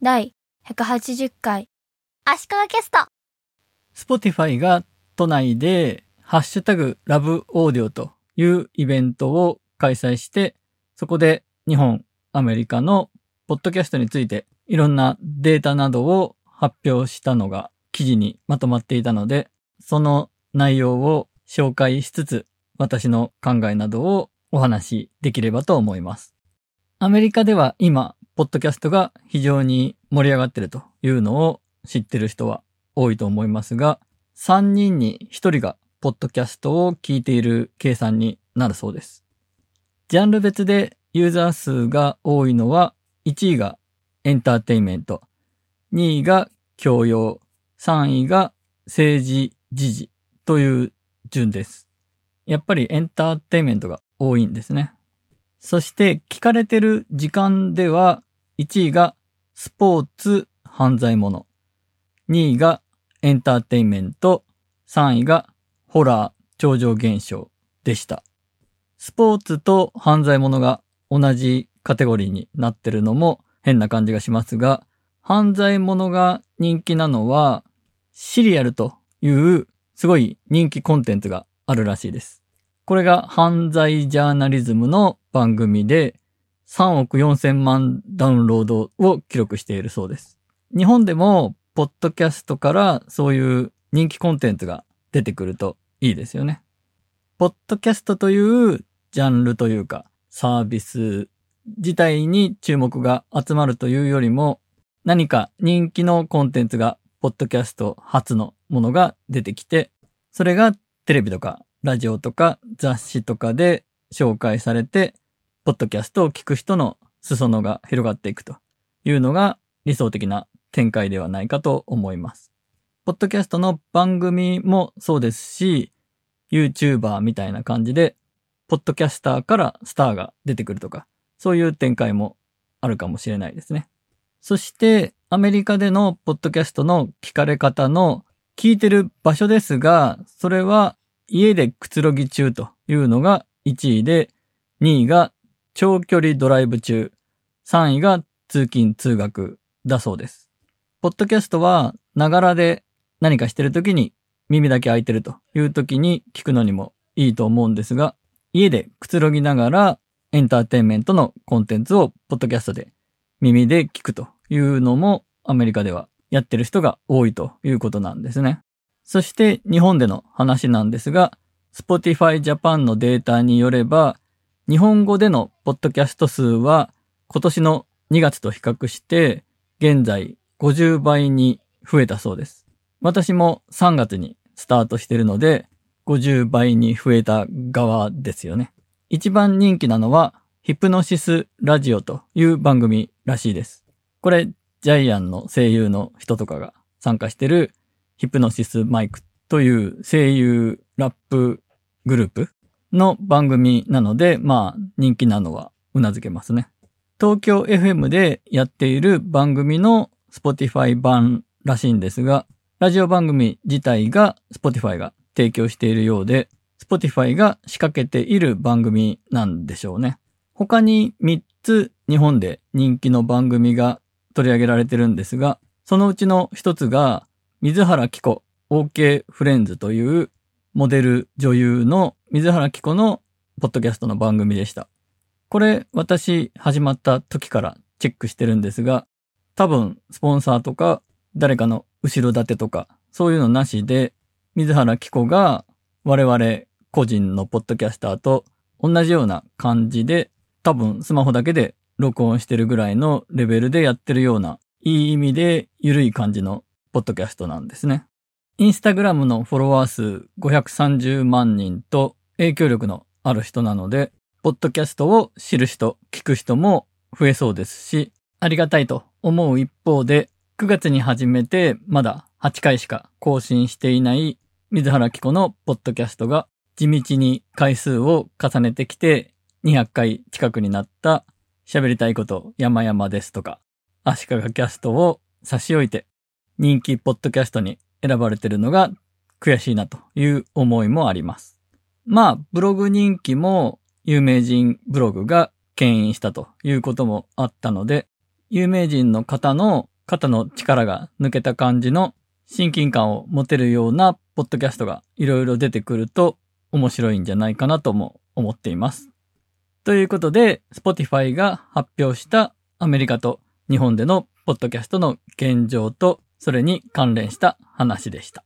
第180回足利キャスト Spotify が都内でハッシュタグラブオーディオというイベントを開催して、そこで日本、アメリカのポッドキャストについていろんなデータなどを発表したのが記事にまとまっていたので、その内容を紹介しつつ、私の考えなどをお話しできればと思います。アメリカでは今、ポッドキャストが非常に盛り上がってるというのを知ってる人は多いと思いますが、3人に1人がポッドキャストを聞いている計算になるそうです。ジャンル別でユーザー数が多いのは、1位がエンターテインメント、2位が教養、3位が政治時事という順です。やっぱりエンターテインメントが多いんですね。そして聞かれてる時間では、1位がスポーツ犯罪者、2位がエンターテインメント、3位がホラー超常現象でした。スポーツと犯罪者が同じカテゴリーになってるのも変な感じがしますが、犯罪者が人気なのは、シリアルというすごい人気コンテンツがあるらしいです。これが犯罪ジャーナリズムの番組で3億4千万ダウンロードを記録しているそうです。日本でもポッドキャストからそういう人気コンテンツが出てくるといいですよね。ポッドキャストというジャンルというかサービス自体に注目が集まるというよりも何か人気のコンテンツがポッドキャスト初のものが出てきてそれがテレビとかラジオとか雑誌とかで紹介されてポッドキャストを聞く人の裾野が広がっていくというのが理想的な展開ではないかと思います。ポッドキャストの番組もそうですし、YouTuber みたいな感じで、ポッドキャスターからスターが出てくるとか、そういう展開もあるかもしれないですね。そして、アメリカでのポッドキャストの聞かれ方の聞いてる場所ですが、それは家でくつろぎ中というのが1位で、2位が長距離ドライブ中、3位が通勤通学だそうです。ポッドキャストは、ながらで何かしてるときに耳だけ開いてるというときに聞くのにもいいと思うんですが、家でくつろぎながらエンターテインメントのコンテンツをポッドキャストで耳で聞くというのもアメリカではやってる人が多いということなんですね。そして日本での話なんですが、Spotify Japan のデータによれば、日本語でのポッドキャスト数は今年の2月と比較して現在50倍に増えたそうです。私も3月にスタートしてるので50倍に増えた側ですよね。一番人気なのはヒプノシスラジオという番組らしいです。これジャイアンの声優の人とかが参加してるヒプノシスマイクという声優ラップグループの番組なので、まあ人気なのは頷けますね。東京 FM でやっている番組の Spotify 版らしいんですが、ラジオ番組自体が Spotify が提供しているようで、Spotify が仕掛けている番組なんでしょうね。他に3つ日本で人気の番組が取り上げられてるんですが、そのうちの一つが水原希子 OK フレンズというモデル女優の水原希子のポッドキャストの番組でした。これ私始まった時からチェックしてるんですが、多分スポンサーとか誰かの後ろ盾とかそういうのなしで水原希子が我々個人のポッドキャスターと同じような感じで多分スマホだけで録音してるぐらいのレベルでやってるようないい意味で緩い感じのポッドキャストなんですね。インスタグラムのフォロワー数530万人と影響力のある人なので、ポッドキャストを知る人、聞く人も増えそうですし、ありがたいと思う一方で、9月に始めてまだ8回しか更新していない水原希子のポッドキャストが地道に回数を重ねてきて200回近くになった喋りたいこと山々ですとか、足利キャストを差し置いて人気ポッドキャストに選ばれてるのが悔しいなという思いもあります。まあ、ブログ人気も有名人ブログが牽引したということもあったので、有名人の方の肩の力が抜けた感じの親近感を持てるようなポッドキャストがいろいろ出てくると面白いんじゃないかなとも思っています。ということで、Spotify が発表したアメリカと日本でのポッドキャストの現状とそれに関連した話でした。